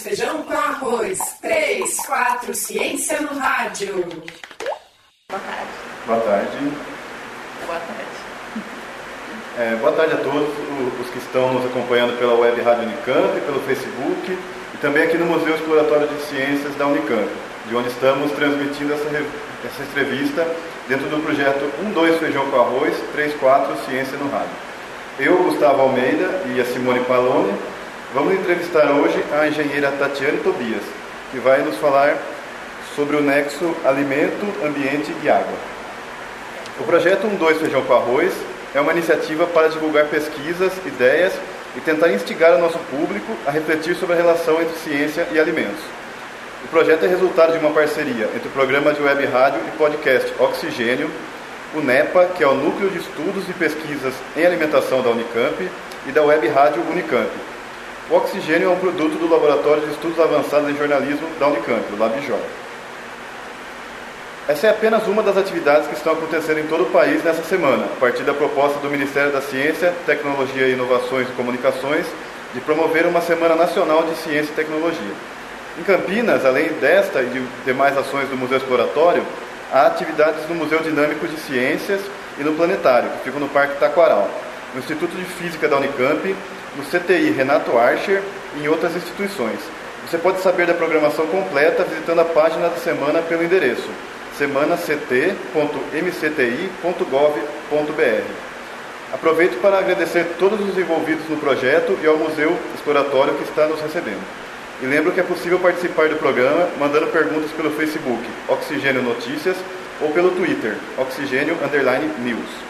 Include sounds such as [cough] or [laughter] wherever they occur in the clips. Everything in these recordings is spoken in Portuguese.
feijão com arroz. 3, 4, ciência no rádio. Boa tarde. Boa tarde. Boa tarde. É, boa tarde a todos os que estão nos acompanhando pela web Rádio Unicamp, pelo Facebook e também aqui no Museu Exploratório de Ciências da Unicamp, de onde estamos transmitindo essa, essa entrevista dentro do projeto 12 Feijão com Arroz, 34 Ciência no Rádio. Eu, Gustavo Almeida e a Simone Palone vamos entrevistar hoje a engenheira Tatiane Tobias, que vai nos falar sobre o nexo alimento, ambiente e água. O projeto 12 Feijão com Arroz é uma iniciativa para divulgar pesquisas, ideias e tentar instigar o nosso público a refletir sobre a relação entre ciência e alimentos. O projeto é resultado de uma parceria entre o programa de web rádio e podcast Oxigênio, o NEPA, que é o Núcleo de Estudos e Pesquisas em Alimentação da Unicamp, e da web rádio Unicamp. O Oxigênio é um produto do Laboratório de Estudos Avançados em Jornalismo da Unicamp, o LabJOR. Essa é apenas uma das atividades que estão acontecendo em todo o país nessa semana, a partir da proposta do Ministério da Ciência, Tecnologia, Inovações e Comunicações de promover uma Semana Nacional de Ciência e Tecnologia. Em Campinas, além desta e de demais ações do Museu Exploratório, há atividades no Museu Dinâmico de Ciências e no Planetário, que ficam no Parque Taquaral, no Instituto de Física da Unicamp, no CTI Renato Archer e em outras instituições. Você pode saber da programação completa visitando a página da semana pelo endereço semanact.mcti.gov.br. Aproveito para agradecer todos os envolvidos no projeto e ao Museu Exploratório que está nos recebendo. E lembro que é possível participar do programa mandando perguntas pelo Facebook Oxigênio Notícias ou pelo Twitter Oxigênio News.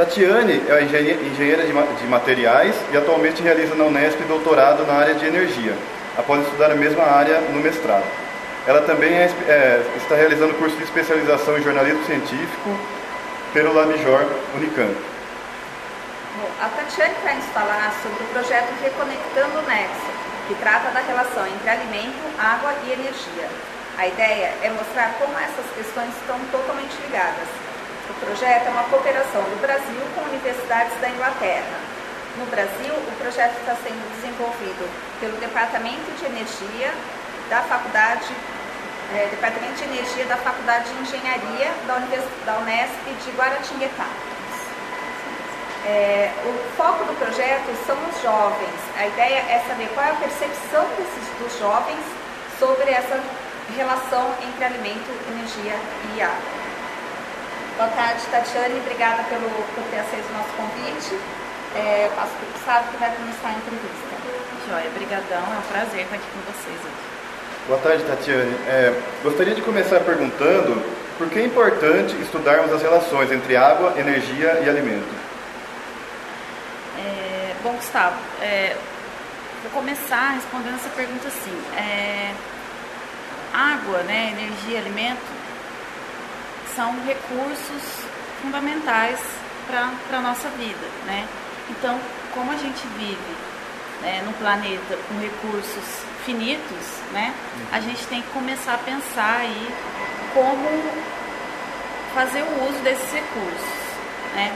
Tatiane é engenheira de materiais e atualmente realiza na Unesp doutorado na área de energia, após estudar a mesma área no mestrado. Ela também é, é, está realizando curso de especialização em jornalismo científico pelo LabJOR Unicamp. Bom, a Tatiane vai nos falar sobre o projeto Reconectando o Nexo, que trata da relação entre alimento, água e energia. A ideia é mostrar como essas questões estão totalmente ligadas. O projeto é uma cooperação do Brasil com universidades da Inglaterra. No Brasil, o projeto está sendo desenvolvido pelo Departamento de Energia da Faculdade, é, Departamento de Energia da Faculdade de Engenharia da, da Unesp de Guaratinguetá. É, o foco do projeto são os jovens. A ideia é saber qual é a percepção desses, dos jovens sobre essa relação entre alimento, energia e água. Boa tarde, Tatiane. Obrigada pelo, por ter aceito o nosso convite. É, eu passo para o Gustavo que vai começar a entrevista. Joia, brigadão. É um prazer estar aqui com vocês hoje. Boa tarde, Tatiane. É, gostaria de começar perguntando por que é importante estudarmos as relações entre água, energia e alimento. É, bom, Gustavo, é, vou começar respondendo essa pergunta assim. É, água, né, energia, alimento são recursos fundamentais para a nossa vida, né? Então, como a gente vive né, no planeta com recursos finitos, né? A gente tem que começar a pensar aí como fazer o uso desses recursos, né?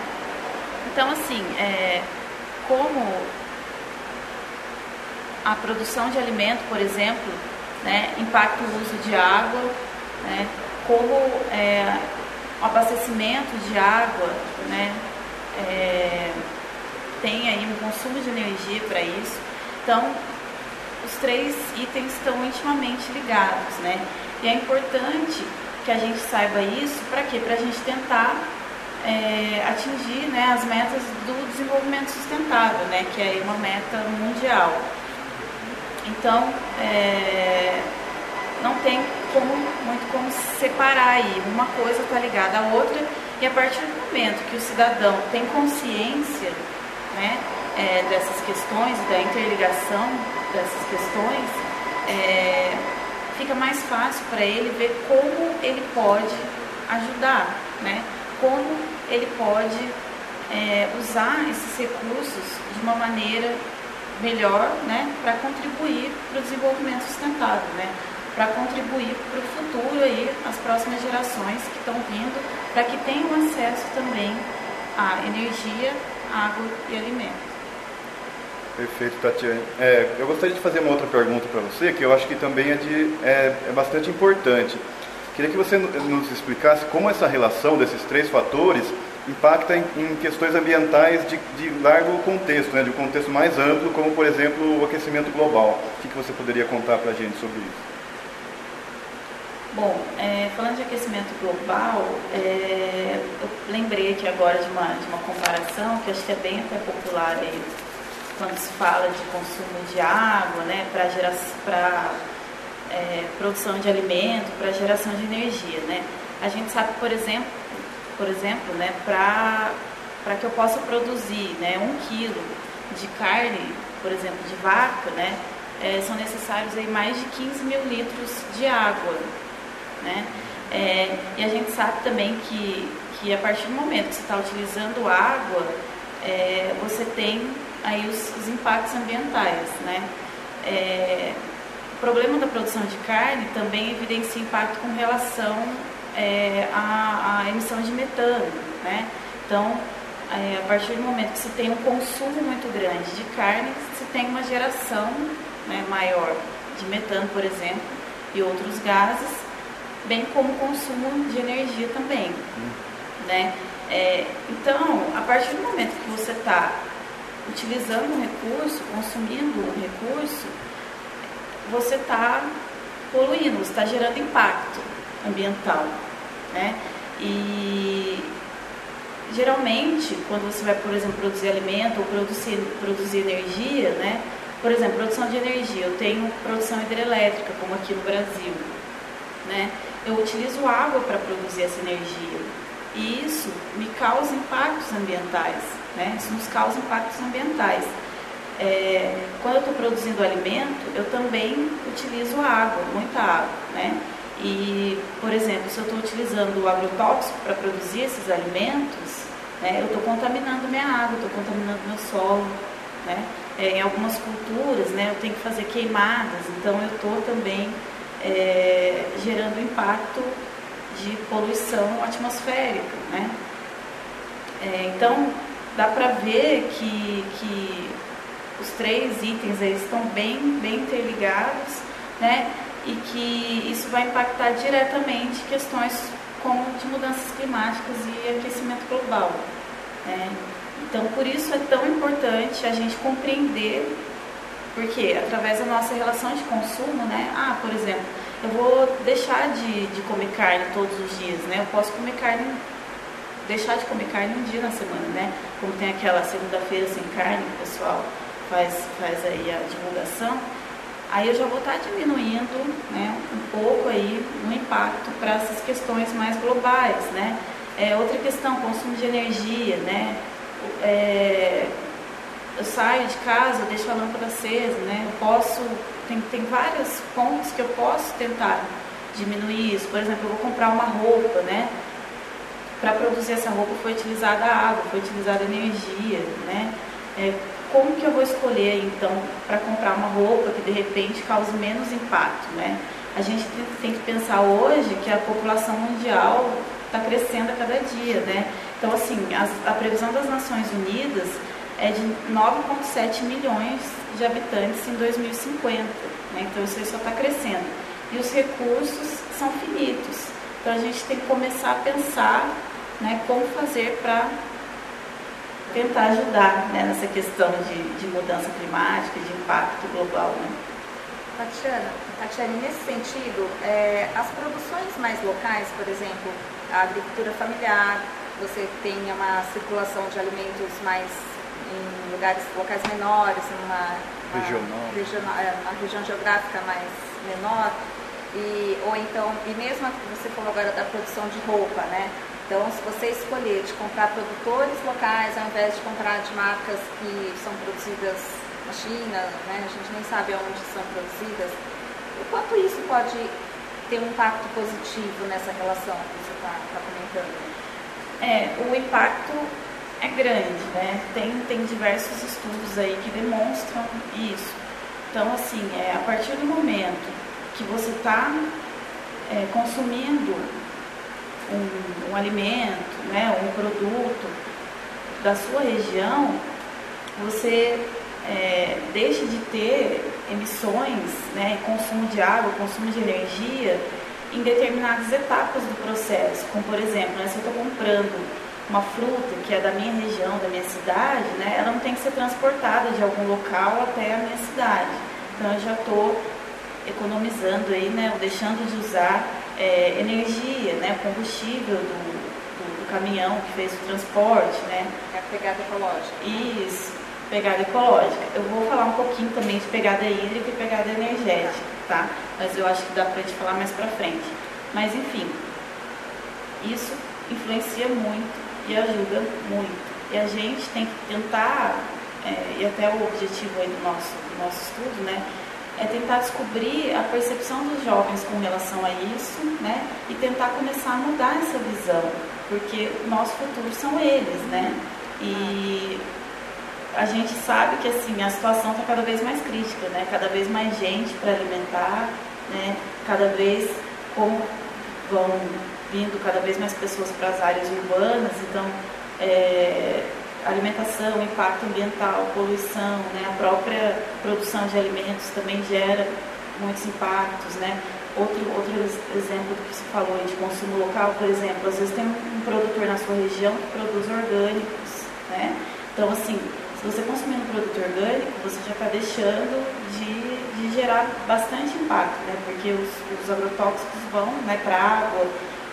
Então, assim, é, como a produção de alimento, por exemplo, né, impacta o uso de água, né, como é, o abastecimento de água, né, é, tem aí um consumo de energia para isso. Então, os três itens estão intimamente ligados, né? E é importante que a gente saiba isso, para quê? Para a gente tentar é, atingir né, as metas do desenvolvimento sustentável, né? Que é uma meta mundial. Então, é, não tem como, muito como separar aí. Uma coisa está ligada à outra e a partir do momento que o cidadão tem consciência né, é, dessas questões, da interligação dessas questões, é, fica mais fácil para ele ver como ele pode ajudar, né? como ele pode é, usar esses recursos de uma maneira melhor né? para contribuir para o desenvolvimento sustentável, né? Para contribuir para o futuro aí, as próximas gerações que estão vindo, para que tenham acesso também à energia, água e alimento. Perfeito, Tatiane. É, eu gostaria de fazer uma outra pergunta para você, que eu acho que também é, de, é, é bastante importante. Queria que você nos explicasse como essa relação desses três fatores impacta em, em questões ambientais de, de, largo contexto, né, de um contexto mais amplo, como, por exemplo, o aquecimento global. O que, que você poderia contar para a gente sobre isso? Bom, é, falando de aquecimento global, é, eu lembrei aqui agora de uma, de uma comparação que acho que é bem até popular aí, quando se fala de consumo de água, né, para é, produção de alimento, para geração de energia, né. A gente sabe, por exemplo, por exemplo, né, para que eu possa produzir, né, um quilo de carne, por exemplo, de vaca, né, é, são necessários aí mais de 15 mil litros de água né? É, e a gente sabe também que, que a partir do momento que você está utilizando água, é, você tem aí os, os impactos ambientais, né? É, o problema da produção de carne também evidencia impacto com relação é, à, à, emissão de metano, né? Então, é, a partir do momento que você tem um consumo muito grande de carne, você tem uma geração né, maior de metano, por exemplo, e outros gases, bem como consumo de energia também. Hum. Né? É, então, a partir do momento que você está utilizando um recurso, consumindo um recurso, você está poluindo, você está gerando impacto ambiental. Né? E geralmente, quando você vai, por exemplo, produzir alimento ou produzir, produzir energia, né? por exemplo, produção de energia, eu tenho produção hidrelétrica, como aqui no Brasil. Né? Eu utilizo água para produzir essa energia. E isso me causa impactos ambientais, né? Isso nos causa impactos ambientais. É, quando eu estou produzindo alimento, eu também utilizo água, muita água, né? E, por exemplo, se eu estou utilizando o agrotóxico para produzir esses alimentos, né, eu estou contaminando minha água, estou contaminando meu solo, né? É, em algumas culturas, né, eu tenho que fazer queimadas, então eu estou também é, gerando impacto de poluição atmosférica. Né? É, então, dá para ver que, que os três itens estão bem, bem interligados né? e que isso vai impactar diretamente questões como de mudanças climáticas e aquecimento global. Né? Então, por isso é tão importante a gente compreender porque através da nossa relação de consumo, né? Ah, por exemplo, eu vou deixar de, de comer carne todos os dias, né? Eu posso comer carne, deixar de comer carne um dia na semana, né? Como tem aquela segunda-feira sem carne o pessoal faz, faz aí a divulgação. Aí eu já vou estar diminuindo né, um pouco aí o impacto para essas questões mais globais, né? É, outra questão, consumo de energia, né? É, eu saio de casa, eu deixo a lâmpada acesa, né? Eu posso, tem, tem vários pontos que eu posso tentar diminuir isso. Por exemplo, eu vou comprar uma roupa, né? Para produzir essa roupa foi utilizada água, foi utilizada energia, né? É, como que eu vou escolher então para comprar uma roupa que de repente cause menos impacto, né? A gente tem que pensar hoje que a população mundial está crescendo a cada dia, né? Então assim, a, a previsão das Nações Unidas é de 9,7 milhões de habitantes em 2050. Né? Então isso aí só está crescendo. E os recursos são finitos. Então a gente tem que começar a pensar né, como fazer para tentar ajudar né, nessa questão de, de, mudança climática, de impacto global. Né? Tatiana, Tatiana, nesse sentido, é, as produções mais locais, por exemplo, a agricultura familiar, você tem uma circulação de alimentos mais em lugares, locais menores, numa regional. Regional, é, uma região geográfica mais menor, e, ou então, e mesmo você falou agora da produção de roupa, né? Então, se você escolher de comprar produtores locais ao invés de comprar de marcas que são produzidas na China, né? A gente nem sabe onde são produzidas. O quanto isso pode ter um impacto positivo nessa relação que você está tá comentando? É, o impacto é grande, né? Tem, tem diversos estudos aí que demonstram isso. Então, assim, é, a partir do momento que você está é, consumindo um, um, alimento, né, um produto da sua região, você é, deixe de ter emissões, né, consumo de água, consumo de energia em determinadas etapas do processo, como por exemplo, né, se eu estou comprando uma fruta que é da minha região, da minha cidade, né, ela não tem que ser transportada de algum local até a minha cidade. Então eu já estou economizando aí, né, deixando de usar é, energia, né, combustível do, do, do, caminhão que fez o transporte, né. É a pegada ecológica. Isso, pegada ecológica. Eu vou falar um pouquinho também de pegada hídrica e pegada energética, tá? Mas eu acho que dá pra gente falar mais pra frente. Mas enfim, isso influencia muito e ajuda muito. E a gente tem que tentar, é, e até o objetivo aí do nosso, do nosso estudo, né? é tentar descobrir a percepção dos jovens com relação a isso, né? E tentar começar a mudar essa visão, porque o nosso futuro são eles, né? E a gente sabe que assim a situação está cada vez mais crítica, né? Cada vez mais gente para alimentar, né? Cada vez como vão vindo cada vez mais pessoas para as áreas urbanas, então é, alimentação, impacto ambiental, poluição, né? a própria produção de alimentos também gera muitos impactos, né? Outro, outro exemplo do que se falou de consumo local, por exemplo, às vezes tem um produtor na sua região que produz orgânicos, né? Então, assim, se você consumir um produto orgânico, você já está deixando de, de, gerar bastante impacto, né? Porque os, os agrotóxicos vão né, para a água,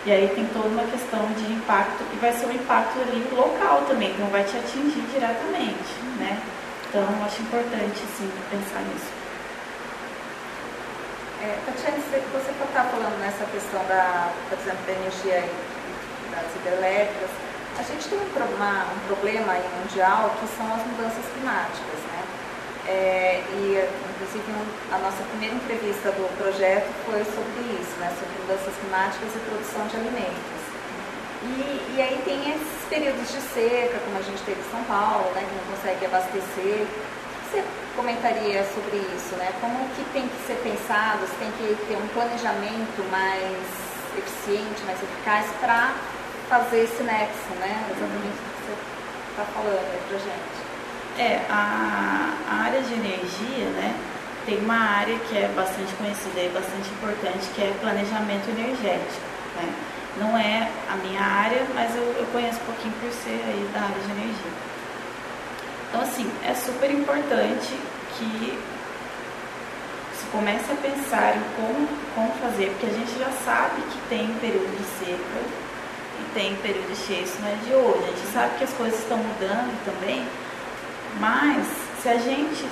e aí tem toda uma questão de impacto, e vai ser um impacto ali local também, que não vai te atingir diretamente, né? Então, acho importante, sim, pensar nisso. É, Tatiana, você está falando nessa questão da, por exemplo, da energia das hidrelétricas, a gente tem um problema, um problema mundial que são as mudanças climáticas, né? É, e, inclusive, a nossa primeira entrevista do projeto foi sobre isso, né, sobre mudanças climáticas e produção de alimentos. E, e aí tem esses períodos de seca, como a gente teve em São Paulo, né, que não consegue abastecer. O que você comentaria sobre isso? Né? Como que tem que ser pensado, se tem que ter um planejamento mais eficiente, mais eficaz para fazer esse nexo, né? exatamente o que você está falando aí para gente. É, a, a área de energia, né, tem uma área que é bastante conhecida e bastante importante, que é planejamento energético. Né? Não é a minha área, mas eu, eu conheço um pouquinho por ser aí da área de energia. Então, assim, é super importante que se comece a pensar em como, como fazer, porque a gente já sabe que tem período de seca e tem período de cheio, isso não é de hoje. A gente sabe que as coisas estão mudando também, mas se a gente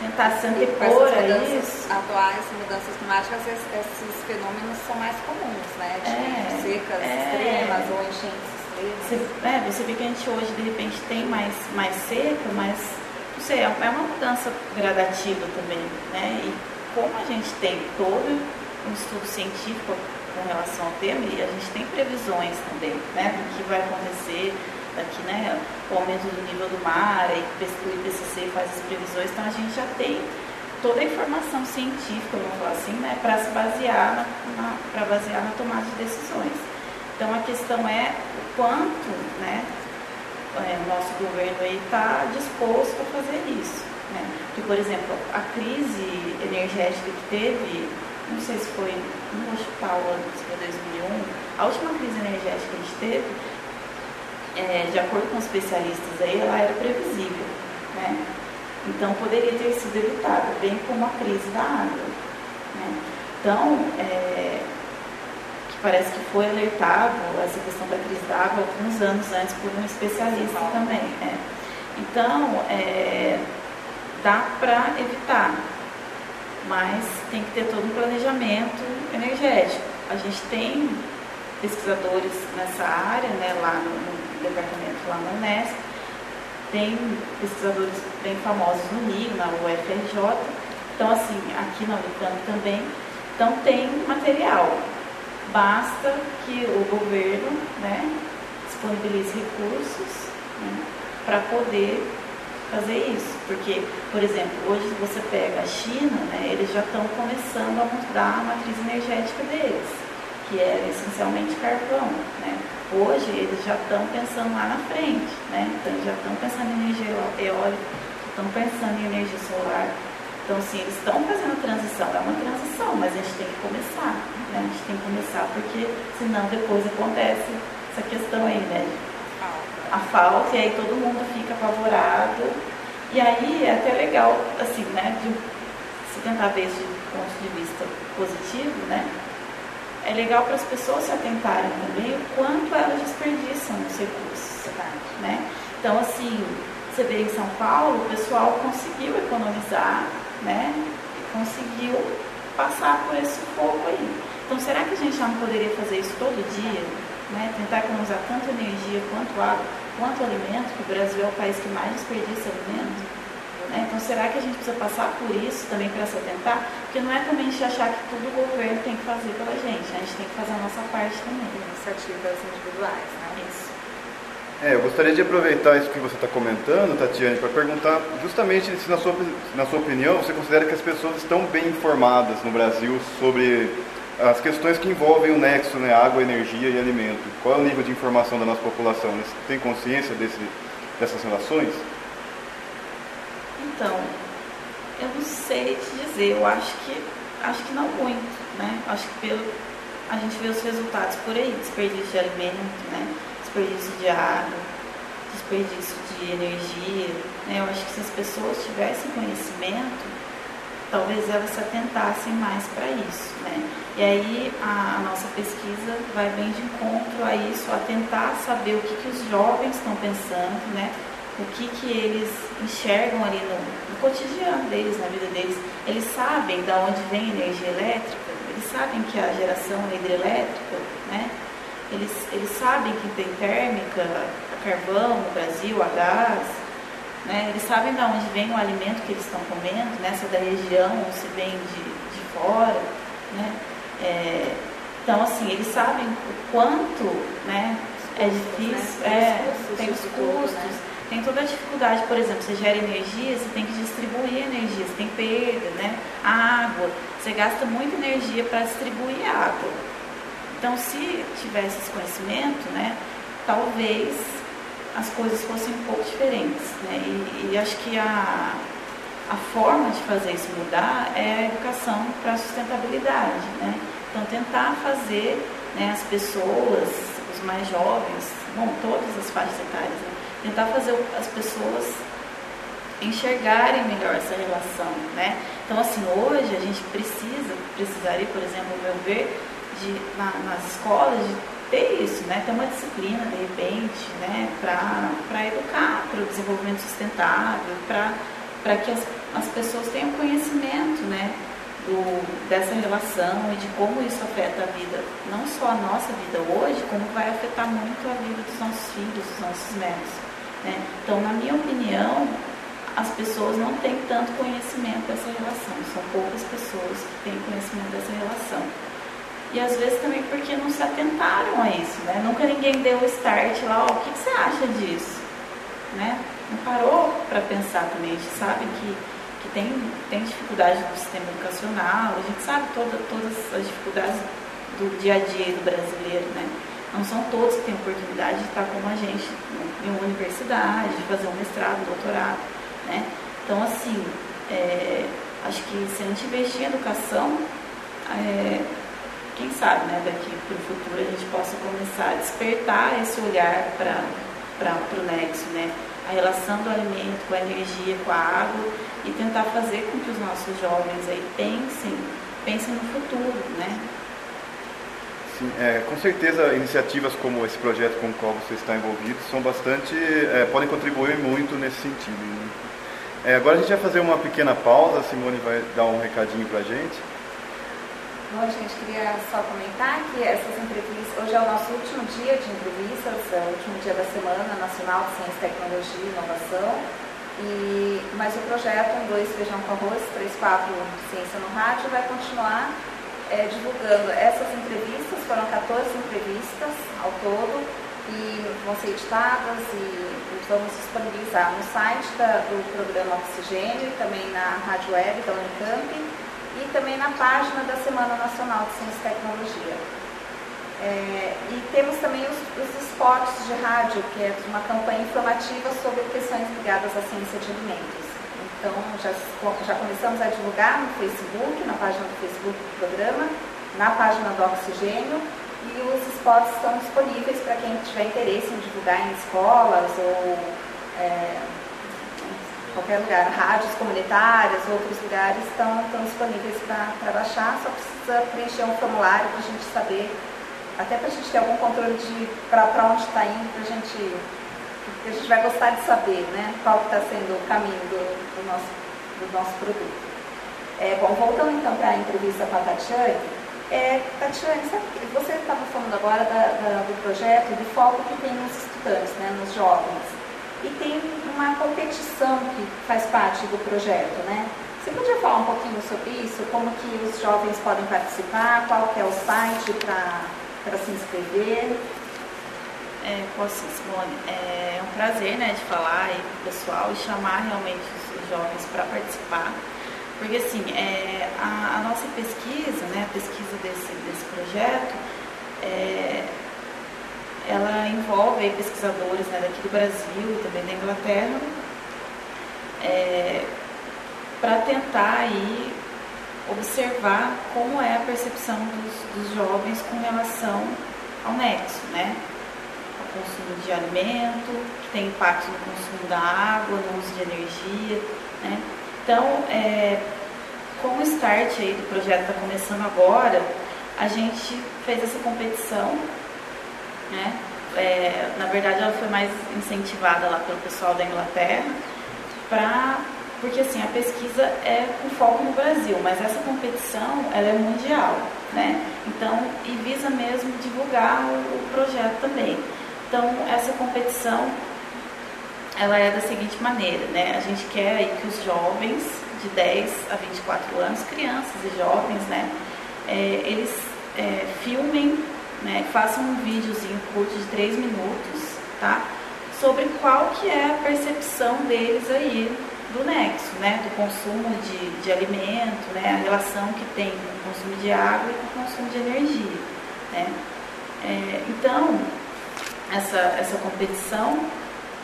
tentar se antepor a isso. atuais, mudanças climáticas, esses fenômenos são mais comuns, né? De é, secas é, extremas ou enchentes extremas. Você, é, você vê que a gente hoje de repente tem mais, mais seca, mas não sei, é, é uma mudança gradativa também, né? E como a gente tem todo um estudo científico com relação ao tema, e a gente tem previsões também, né, do que vai acontecer aqui, né, o aumento do nível do mar, e o IPCC faz as previsões, então a gente já tem toda a informação científica, vamos falar assim, né, para se basear na, para basear na tomada de decisões. Então a questão é o quanto, né, é, o nosso governo está disposto a fazer isso. Né? Porque, por exemplo, a crise energética que teve, não sei se foi, não vou chutar o ano, se foi 2001, a última crise energética que a gente teve, é, de acordo com especialistas aí, ela era previsível, né? Então poderia ter sido evitada, bem como a crise da água. Né? Então, é, que parece que foi alertado essa questão da crise da água alguns anos antes por um especialista também. É. Então, é, dá para evitar, mas tem que ter todo um planejamento energético. A gente tem pesquisadores nessa área, né, lá no, no departamento lá na Unesp. Tem pesquisadores bem famosos no Rio, na UFRJ. Então, assim, aqui na Unicamp também. Então, tem material. Basta que o governo né, disponibilize recursos né, para poder fazer isso. Porque, por exemplo, hoje você pega a China, né, eles já estão começando a mudar a matriz energética deles, que é essencialmente carvão. Né? Hoje eles já estão pensando lá na frente, né? Então já estão pensando em energia eólica estão pensando em energia solar. Então, assim, eles estão fazendo transição, é uma transição, mas a gente tem que começar, né? A gente tem que começar, porque senão depois acontece essa questão aí, né? A falta, e aí todo mundo fica apavorado. E aí é até legal, assim, né? De, se tentar ver esse ponto de vista positivo, né? É legal para as pessoas se atentarem também o quanto elas desperdiçam os recursos, né? Então, assim, você vê em São Paulo, o pessoal conseguiu economizar, né? E conseguiu passar por esse fogo aí. Então, será que a gente já não poderia fazer isso todo dia? Né? Tentar economizar tanto energia quanto água, quanto alimento, que o Brasil é o país que mais desperdiça alimento. Né? Então, será que a gente precisa passar por isso também para se atentar? Porque não é também a gente achar que tudo o governo tem que fazer pela gente, né? a gente tem que fazer a nossa parte também. Iniciativas individuais, né? Isso. É, eu gostaria de aproveitar isso que você está comentando, Tatiane, para perguntar justamente se, na sua, na sua opinião, você considera que as pessoas estão bem informadas no Brasil sobre as questões que envolvem o nexo, né, água, energia e alimento. Qual é o nível de informação da nossa população? Eles têm consciência desse, dessas relações? Então, eu não sei te dizer, eu acho que acho que não muito, né? Acho que pelo, a gente vê os resultados por aí, desperdício de alimento, né? desperdício de água, desperdício de energia. Né? Eu acho que se as pessoas tivessem conhecimento, talvez elas se atentassem mais para isso. Né? E aí a, nossa pesquisa vai bem de encontro a isso, a tentar saber o que, que os jovens estão pensando, né? O que, que eles enxergam ali no, no cotidiano deles, na vida deles. Eles sabem de onde vem a energia elétrica, eles sabem que a geração é hidrelétrica, né? Eles, eles sabem que tem térmica, a carvão no Brasil, a gás, né? eles sabem de onde vem o alimento que eles estão comendo, né? se é da região ou se vem de, de fora. Né? É, então, assim, eles sabem o quanto né, é difícil, né? é, tem os custos, né? Tem toda a dificuldade, por exemplo, você gera energia, você tem que distribuir energia, você tem perda, né? A água, você gasta muita energia para distribuir água. Então, se tivesse esse conhecimento, né, talvez as coisas fossem um pouco diferentes. Né? E, e acho que a, a forma de fazer isso mudar é a educação para a sustentabilidade. Né? Então, tentar fazer né, as pessoas, os mais jovens, bom, todas as faixas etárias, né? Tentar fazer as pessoas enxergarem melhor essa relação. Né? Então, assim, hoje a gente precisa, precisaria, por exemplo, meu ver, de, na, nas escolas de ter isso, né? ter uma disciplina, de repente, né? para educar para o desenvolvimento sustentável, para que as, as pessoas tenham conhecimento né? Do, dessa relação e de como isso afeta a vida, não só a nossa vida hoje, como vai afetar muito a vida dos nossos filhos, dos nossos netos. Né? Então, na minha opinião, as pessoas não têm tanto conhecimento dessa relação, são poucas pessoas que têm conhecimento dessa relação. E às vezes também porque não se atentaram a isso, né? Nunca ninguém deu o start lá, ó, o que, que você acha disso? Né? Não parou para pensar também, a gente sabe que, que tem, tem dificuldade no sistema educacional, a gente sabe toda, todas as dificuldades do dia a dia do brasileiro, né? Não são todos que têm oportunidade de estar como a gente em uma universidade, de fazer um mestrado, um doutorado, né? Então, assim, é, acho que se a gente investir em educação, é, quem sabe, né, daqui para o futuro a gente possa começar a despertar esse olhar para o nexo, né? A relação do alimento com a energia, com a água e tentar fazer com que os nossos jovens aí pensem, pensem no futuro, né? Sim, é, com certeza iniciativas como esse projeto com o qual você está envolvido são bastante, é, podem contribuir muito nesse sentido. Né? É, agora a gente vai fazer uma pequena pausa, a Simone vai dar um recadinho para a gente. Bom, gente, queria só comentar que essas entrevistas, hoje é o nosso último dia de entrevistas, é o último dia da Semana Nacional de Ciência, Tecnologia e Inovação. E, mas o projeto 1, 2, Feijão com Arroz, 3, 4, Ciência no Rádio, vai continuar é, divulgando essas entrevistas, foram 14 entrevistas ao todo, e vão ser editadas e, vamos disponibilizar no site da, do programa Oxigênio e também na rádio web da Unicamp e também na página da Semana Nacional de Ciência e Tecnologia. É, e temos também os, os de rádio, que é uma campanha informativa sobre questões ligadas à ciência de alimentos. Então, já, já começamos a divulgar no Facebook, na página do Facebook do programa, na página do Oxigênio, e os spots estão disponíveis para quem tiver interesse em divulgar em escolas ou é, qualquer lugar. Rádios comunitárias, outros lugares estão, estão disponíveis para baixar, só precisa preencher um formulário para a gente saber, até para a gente ter algum controle de para onde está indo, para a gente a gente vai gostar de saber né, qual está sendo o caminho do, do, nosso, do nosso produto. É, bom, voltando então para a entrevista com a Tatiane, é, Tatiane, sabe, você estava falando agora da, da, do projeto, do foco que tem nos estudantes, né, nos jovens. E tem uma competição que faz parte do projeto, né? Você podia falar um pouquinho sobre isso? Como que os jovens podem participar? Qual que é o site para se inscrever? É, posso, Simone. É um prazer né, de falar aí pro pessoal e chamar realmente os jovens para participar. Porque assim, é, a, a, nossa pesquisa, né, a pesquisa desse, desse projeto, é, ela envolve aí, pesquisadores né, daqui do Brasil e também da Inglaterra, é, para tentar aí observar como é a percepção dos, dos jovens com relação ao nexo, né? Consumo de alimento, que tem impacto no consumo da água, no uso de energia. Né? Então, é, com o start aí do projeto está começando agora, a gente fez essa competição. Né? É, na verdade, ela foi mais incentivada lá pelo pessoal da Inglaterra, pra, porque assim, a pesquisa é com foco no Brasil, mas essa competição ela é mundial. Né? Então, e visa mesmo divulgar o, o projeto também. Então, essa competição, ela é da seguinte maneira, né? A gente quer aí que os jovens de 10 a 24 anos, crianças e jovens, né? É, eles é, filmem, né? Façam um videozinho curto de 3 minutos, tá? Sobre qual que é a percepção deles aí do nexo, né? Do consumo de, de alimento, né? A relação que tem com o consumo de água e com o consumo de energia, né? É, então, essa, essa competição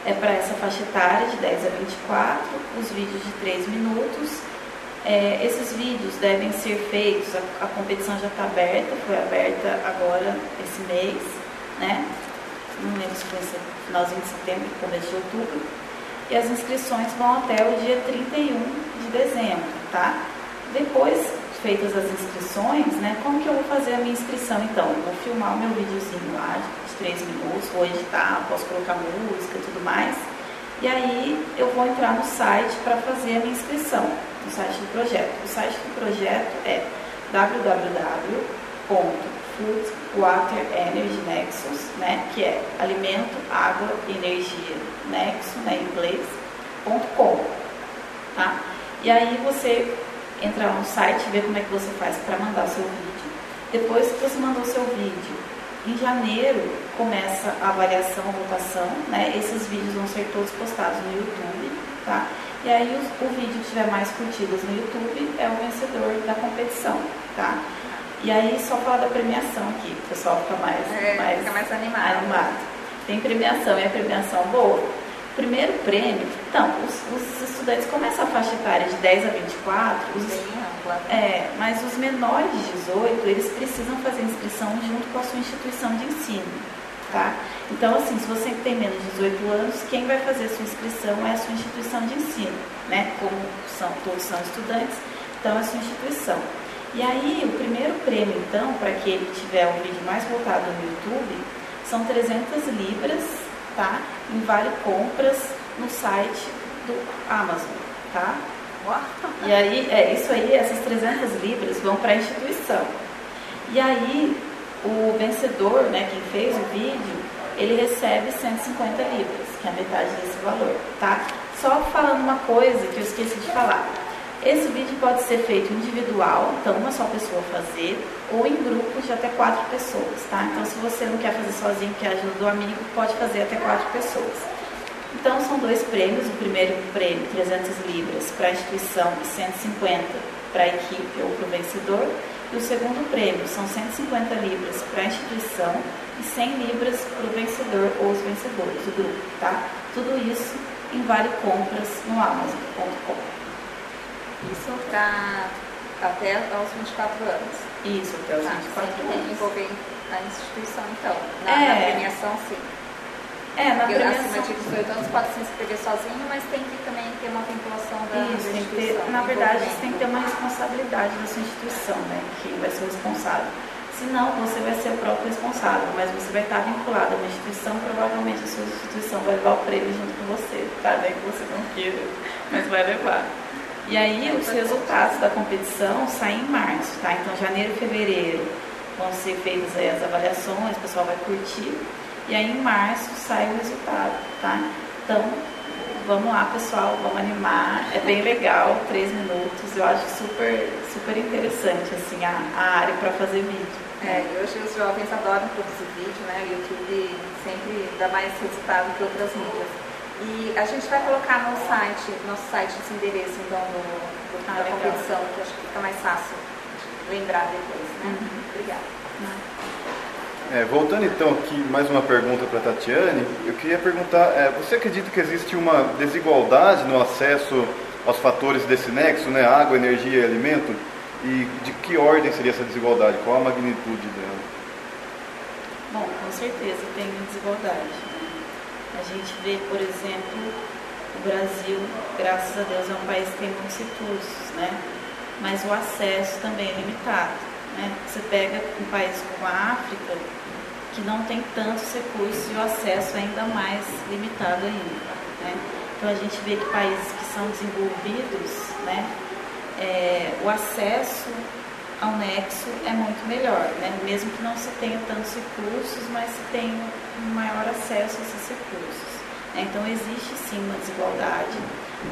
é para essa faixa etária de 10 a 24, os vídeos de 3 minutos. É, esses vídeos devem ser feitos, a, a competição já está aberta, foi aberta agora esse mês, né? Não lembro se foi finalzinho de setembro, começo de outubro. E as inscrições vão até o dia 31 de dezembro, tá? Depois feitas as inscrições, né? Como que eu vou fazer a minha inscrição? Então, eu vou filmar o meu videozinho lá 3 minutos, vou editar, posso colocar música e tudo mais. E aí eu vou entrar no site para fazer a minha inscrição, no site do projeto. O site do projeto é www.foodwaterenergynexus, né, que é alimento, água, energia, nexo, né, em inglês, .com, tá? E aí você entrar no site ver como é que você faz para mandar o seu vídeo. Depois que você mandou o seu vídeo, em janeiro começa a avaliação, a votação, né? Esses vídeos vão ser todos postados no YouTube, tá? E aí o, o vídeo que tiver mais curtidas no YouTube é o vencedor da competição, tá? E aí só falar da premiação aqui, o pessoal fica mais, é, mais, fica mais animado. animado. Tem premiação, e a premiação boa primeiro prêmio, então, os, os, estudantes começam a faixa etária de 10 a 24, os, é, mas os menores de 18, eles precisam fazer inscrição junto com a sua instituição de ensino, tá? Então, assim, se você tem menos de 18 anos, quem vai fazer a sua inscrição é a sua instituição de ensino, né? Como são, todos são estudantes, então é a sua instituição. E aí, o primeiro prêmio, então, para aquele que tiver um vídeo mais voltado no YouTube, são 300 libras tá? Em vale compras no site do Amazon, tá? E aí, é isso aí, essas 300 libras vão para a instituição. E aí, o vencedor, né, quem fez o vídeo, ele recebe 150 libras, que é a metade desse valor, tá? Só falando uma coisa que eu esqueci de falar. Esse vídeo pode ser feito individual, então uma só pessoa fazer, ou em grupos de até quatro pessoas, tá? Então se você não quer fazer sozinho, quer ajuda do amigo, pode fazer até quatro pessoas. Então são dois prêmios, o primeiro prêmio 300 libras para a instituição e 150 para a equipe ou para o vencedor, e o segundo prêmio são 150 libras para a instituição e 100 libras para o vencedor ou os vencedores do grupo, tá? Tudo isso em Vale Compras no Amazon.com. Isso para até aos 24 anos. Isso, até os Tá, 24 sempre anos. envolver a instituição, então. Na, É. na premiação, sim. É, na Porque acima premiação. de 18 anos pode se inscrever sozinho, mas tem que também ter uma vinculação da, Isso, tem que ter, na verdade, você tem que ter uma responsabilidade da sua instituição, né? Que vai ser o responsável. Se não, você vai ser o próprio responsável, mas você vai estar vinculado a uma instituição, provavelmente a sua instituição vai levar o prêmio junto com você, tá? Nem que você não queira, mas vai levar. E aí os resultados da competição saem em março, tá? Então janeiro e fevereiro vão ser feitas as avaliações, o pessoal vai curtir. E aí em março sai o resultado, tá? Então, vamos lá pessoal, vamos animar. É bem legal, três minutos. Eu acho super, super interessante assim, a, a área para fazer vídeo. É, e hoje os jovens adoram produzir vídeo, né? O YouTube sempre dá mais resultado que outras mídias. E a gente vai colocar no site, nosso site, esse endereço então do, do- Ah, da legal. competição, que acho que fica mais fácil de lembrar depois, né? Uhum. Obrigada. É, voltando então aqui, mais uma pergunta para a Tatiane, eu queria perguntar, é, você acredita que existe uma desigualdade no acesso aos fatores desse nexo, né, água, energia e alimento? E de que ordem seria essa desigualdade? Qual a magnitude dela? Bom, com certeza tem desigualdade. né? A gente vê, por exemplo, o Brasil, graças a Deus, é um país que tem muitos recursos, né? Mas o acesso também é limitado. Né? Você pega um país como a África, que não tem tantos recursos e o acesso é ainda mais limitado ainda. Né? Então a gente vê que países que são desenvolvidos, né? é, o acesso ao nexo é muito melhor, né? mesmo que não se tenha tantos recursos, mas se tenha um maior acesso a esses recursos. né? Então existe sim uma desigualdade.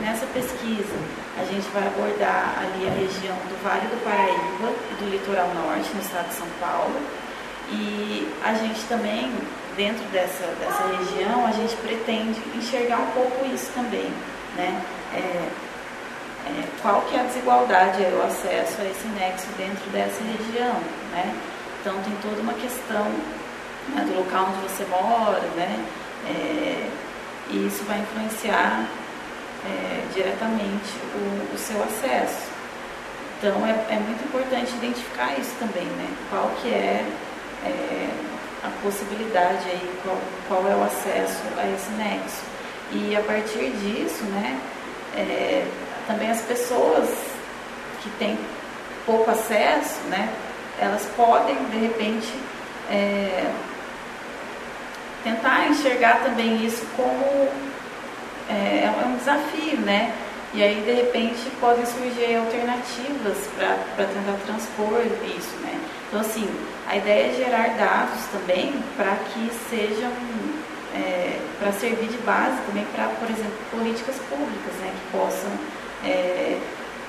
Nessa pesquisa a gente vai abordar ali a região do Vale do Paraíba e do Litoral Norte, no estado de São Paulo. E a gente também, dentro dessa, dessa região, a gente pretende enxergar um pouco isso também. Né? É, é, qual que é a desigualdade, aí, o acesso a esse nexo dentro dessa região, né? Então tem toda uma questão né, do local onde você mora, né? É, e isso vai influenciar é, diretamente o, o seu acesso. Então é, é muito importante identificar isso também, né? Qual que é, é, a possibilidade aí, qual, qual é o acesso a esse nexo. E a partir disso, né? é, também as pessoas que têm pouco acesso, né, elas podem de repente é, tentar enxergar também isso como é, é um desafio, né? E aí de repente podem surgir alternativas para tentar transpor isso, né? Então assim, a ideia é gerar dados também para que sejam é, para servir de base também para, por exemplo, políticas públicas, né, que possam é,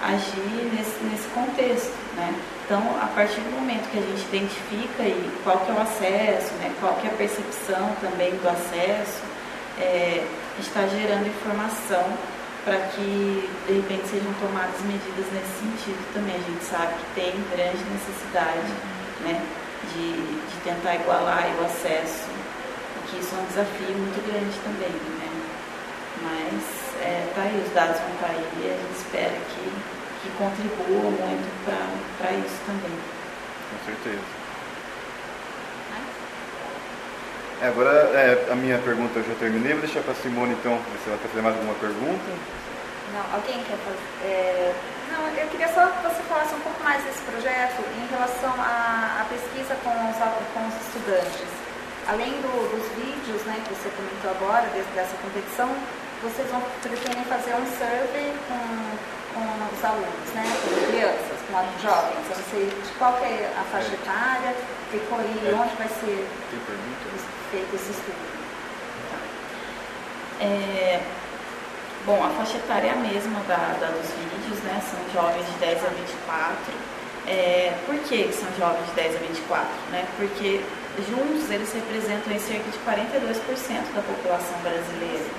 agir nesse, nesse contexto, né? Então, a partir do momento que a gente identifica aí qual que é o acesso, né, qual que é a percepção também do acesso, é, está gerando informação para que, de repente, sejam tomadas medidas nesse sentido também. A gente sabe que tem grande necessidade né, de, de tentar igualar o acesso que isso é um desafio muito grande também, né? Mas é, tá aí, os dados vão estar aí e a gente espera que, que contribua muito para isso também. Com certeza. É, agora é, a minha pergunta eu já terminei, vou deixar para a Simone então, ver se ela quer fazer mais alguma pergunta. Não, alguém quer fazer? é, Não, eu queria só que você falasse um pouco mais desse projeto em relação à, à pesquisa com os, com os estudantes. Além do- dos vídeos né, que você comentou agora, des- dessa competição, vocês vão pretendem fazer um survey com, com os alunos, né, com crianças, com jovens. Eu não sei de qual que é a faixa etária e, e É. onde vai ser Tem pergunta? Feito esse estudo. É, bom, a faixa etária é a mesma da, da dos vídeos, né? São jovens de 10 a 24. É, por que são jovens de 10 a 24? Né? Porque juntos eles representam cerca de 42% da população brasileira.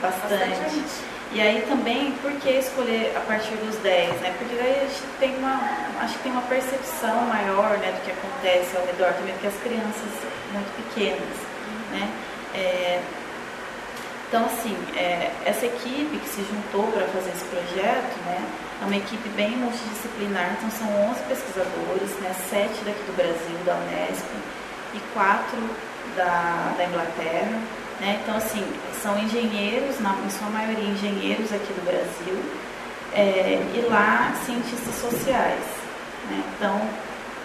Bastante. Bastante. E aí também, por que escolher a partir dos 10, né? Porque daí a gente tem uma, acho que tem uma percepção maior, né, do que acontece ao redor também, porque as crianças muito pequenas, né? É, Então, assim, é, essa equipe que se juntou para fazer esse projeto, né, é uma equipe bem multidisciplinar, então são 11 pesquisadores, né, 7 daqui do Brasil, da Unesp, e 4 da, da Inglaterra. Né, então, assim, são engenheiros, na, em sua maioria engenheiros aqui do Brasil, é, e lá cientistas sociais. Né, então,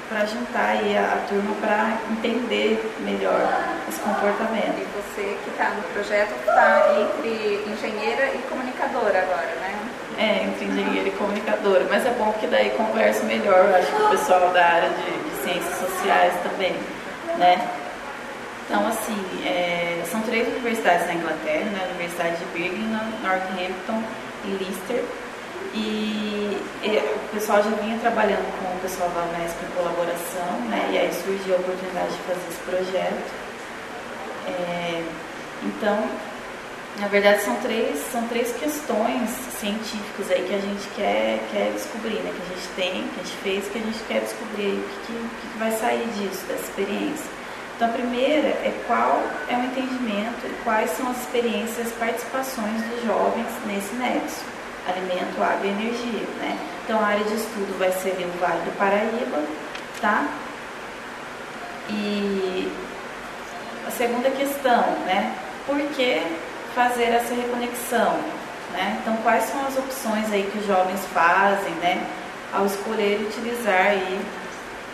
para juntar aí a, a turma para entender melhor esse comportamento. E você que está no projeto está entre engenheira e comunicadora agora, né? É, entre engenheira e comunicadora, mas é bom que daí converse melhor, acho que o pessoal da área de, de ciências sociais também, né? Então, assim, é, são três universidades na Inglaterra, né? A Universidade de Birmingham, Northampton e Leicester. E, o pessoal já vinha trabalhando com o pessoal da Unesp em colaboração, né? E aí surgiu a oportunidade de fazer esse projeto. É, então, na verdade, são três, são três questões científicas aí que a gente quer, quer descobrir, né? Que a gente tem, que a gente fez, que a gente quer descobrir o que, que, que vai sair disso, dessa experiência. Então, a primeira é qual é o entendimento e quais são as experiências, as participações dos jovens nesse nexo alimento, água e energia, né? Então a área de estudo vai ser o Vale do Paraíba, tá? E a segunda questão, né? Por que fazer essa reconexão? Né? Então quais são as opções aí que os jovens fazem, né? Ao escolher utilizar aí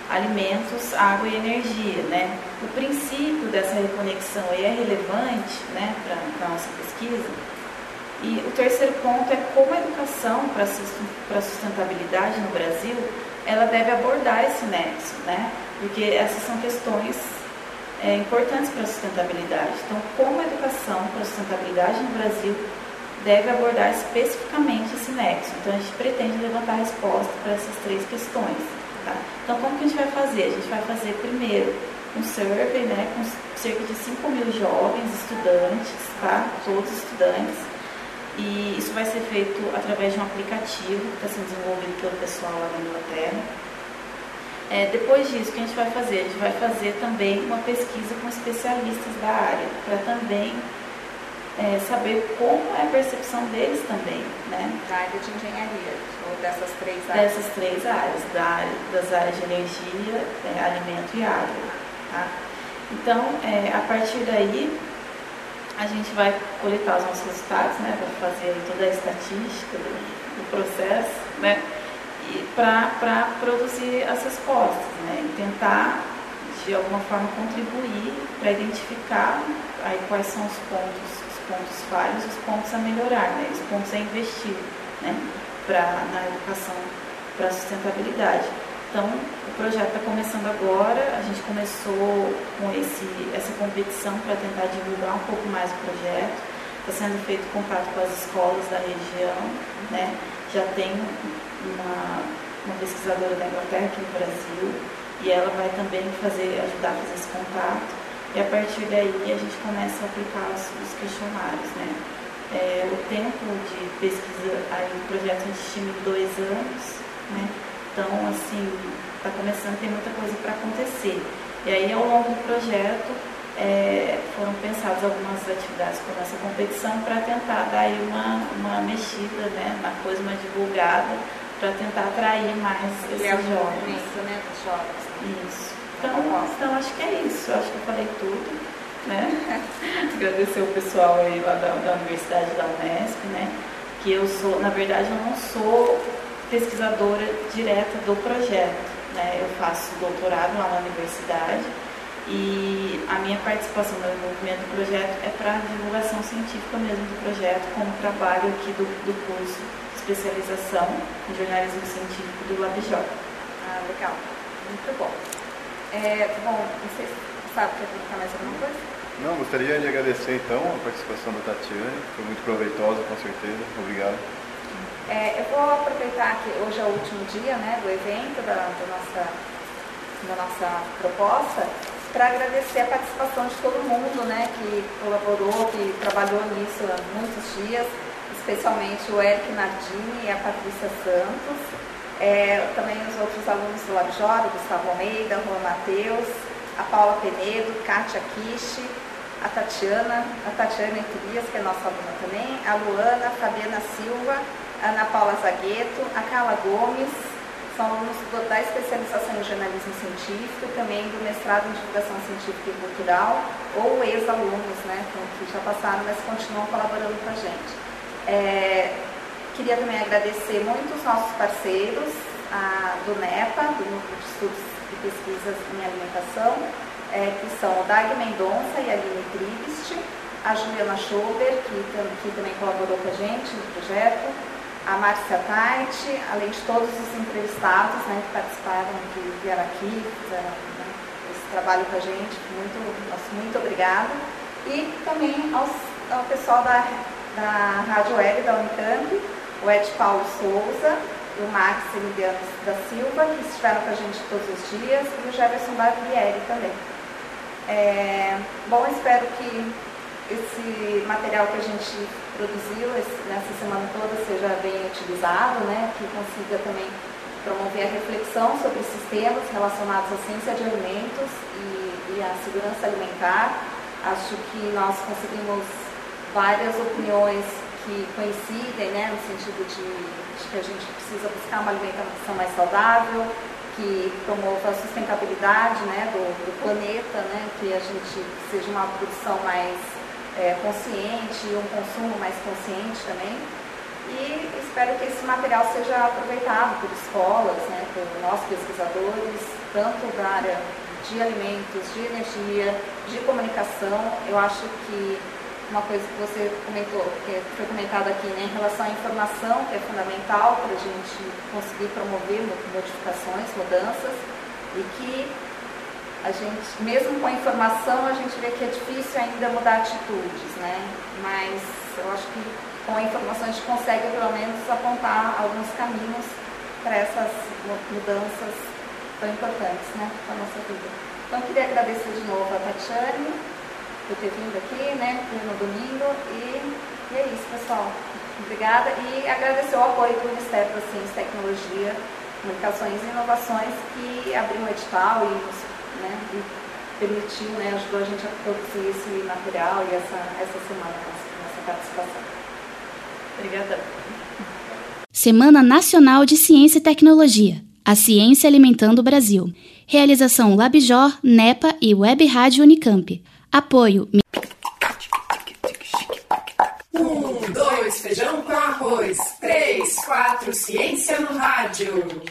alimentos, água e energia, né? O princípio dessa reconexão aí é relevante, né, para a nossa pesquisa, e o terceiro ponto é como a educação para a sustentabilidade no Brasil, ela deve abordar esse nexo, né? Porque essas são questões é, importantes para a sustentabilidade. Então, como a educação para a sustentabilidade no Brasil deve abordar especificamente esse nexo. Então, a gente pretende levantar resposta para essas três questões. Tá? Então, como que a gente vai fazer? A gente vai fazer primeiro um survey, né, com cerca de 5 mil jovens, estudantes, tá? Todos estudantes, e isso vai ser feito através de um aplicativo que está sendo desenvolvido pelo pessoal lá na Inglaterra. É, depois disso, o que a gente vai fazer? A gente vai fazer também uma pesquisa com especialistas da área, para também é, saber como é a percepção deles também, né? Da área de engenharia, ou dessas três áreas? Dessas três áreas, da área, das áreas de energia, é, alimento e água. Tá? Então, é, a partir daí, a gente vai coletar os nossos resultados, né, vai fazer toda a estatística do, do processo, né, para produzir as respostas, né, e tentar de alguma forma contribuir para identificar aí quais são os pontos, os pontos falhos, os pontos a melhorar, né, os pontos a investir, né, para na educação para sustentabilidade. Então, projeto está começando agora, a gente começou com esse, essa competição para tentar divulgar um pouco mais o projeto. Está sendo feito contato com as escolas da região, né? já tem uma, uma pesquisadora da Inglaterra aqui no Brasil e ela vai também fazer, ajudar a fazer esse contato. E a partir daí a gente começa a aplicar os, os questionários. Né? É, o tempo de pesquisa, aí o projeto a gente estima em dois anos, né? Então, assim, está começando, tem muita coisa para acontecer. E aí, ao longo do projeto, é, foram pensadas algumas atividades como essa competição para tentar dar aí uma, uma mexida né, na coisa, uma divulgada, para tentar atrair mais esses jovens. né, dos jovens. Isso. Então, então, acho que é isso. Acho que eu falei tudo. Né? [laughs] Agradecer o pessoal aí lá da, da Universidade da Unesp, né? Que eu sou, na verdade, eu não sou pesquisadora direta do projeto. Né? Eu faço doutorado lá na universidade e a minha participação no desenvolvimento do projeto é para divulgação científica mesmo do projeto, como trabalho aqui do, do curso de especialização em jornalismo científico do LabJ. Ah, legal. Muito bom. É, bom, vocês sabem quer perguntar mais alguma coisa? Não, gostaria de agradecer então a participação da Tatiane, foi muito proveitosa com certeza. Obrigado. É, eu vou aproveitar que hoje é o último dia né, do evento, da, da nossa, da nossa proposta, para agradecer a participação de todo mundo né, que colaborou, que trabalhou nisso há muitos dias, especialmente o Eric Nardini e a Patrícia Santos, é, também os outros alunos do Labjora, Gustavo Almeida, Juan Matheus, a Paula Penedo, Kátia Kishi, a Tatiana, a Tatiana Elias, que é nossa aluna também, a Luana, a Fabiana Silva, Ana Paula Zagueto, a Carla Gomes, são alunos da especialização em jornalismo científico também do mestrado em divulgação científica e cultural, ou ex-alunos, né, que já passaram, mas continuam colaborando com a gente. É, queria também agradecer muito os nossos parceiros, a, do NEPA, do Núcleo de Estudos e Pesquisas em Alimentação, é, que são o Dag Mendonça e a Aline Tribist, a Juliana Schober, que, que também colaborou com a gente no projeto, a Márcia Tait, além de todos os entrevistados né, que participaram, que vieram aqui, fizeram né, esse trabalho com a gente, muito, nosso muito obrigado. E também aos, ao pessoal da, da Rádio Web da Unicamp, o Ed Paulo Souza, o Max Emiliano da Silva, que estiveram com a gente todos os dias, e o Jefferson Barbieri também. É, bom, espero que esse material que a gente produziu nessa semana toda seja bem utilizado, né, que consiga também promover a reflexão sobre sistemas relacionados à ciência de alimentos e, e à segurança alimentar. Acho que nós conseguimos várias opiniões que coincidem, né, no sentido de, de que a gente precisa buscar uma alimentação mais saudável, que promova a sustentabilidade né, do, do planeta, né, que a gente seja uma produção mais é, consciente um consumo mais consciente também. E espero que esse material seja aproveitado por escolas, né, por nós pesquisadores, tanto da área de alimentos, de energia, de comunicação. Eu acho que uma coisa que você comentou, que foi comentado aqui, né, em relação à informação, que é fundamental para a gente conseguir promover modificações, mudanças, e que a gente, mesmo com a informação, a gente vê que é difícil ainda mudar atitudes, né? Mas eu acho que com a informação a gente consegue pelo menos apontar alguns caminhos para essas mudanças tão importantes, né, para a nossa vida. Então eu queria agradecer de novo a Tatiane por ter vindo aqui, né, no domingo e, e é isso, pessoal. Obrigada e agradecer o apoio do Ministério da Ciência Tecnologia, Comunicações e Inovações que abriu um edital e nos né, e permitiu, né, ajudou a gente a produzir esse material e essa, essa semana, essa participação. Obrigada. Semana Nacional de Ciência e Tecnologia. A Ciência Alimentando o Brasil. Realização Labjor, NEPA e Web Rádio Unicamp. Apoio. Um, dois, feijão com arroz. Três, quatro, ciência no rádio.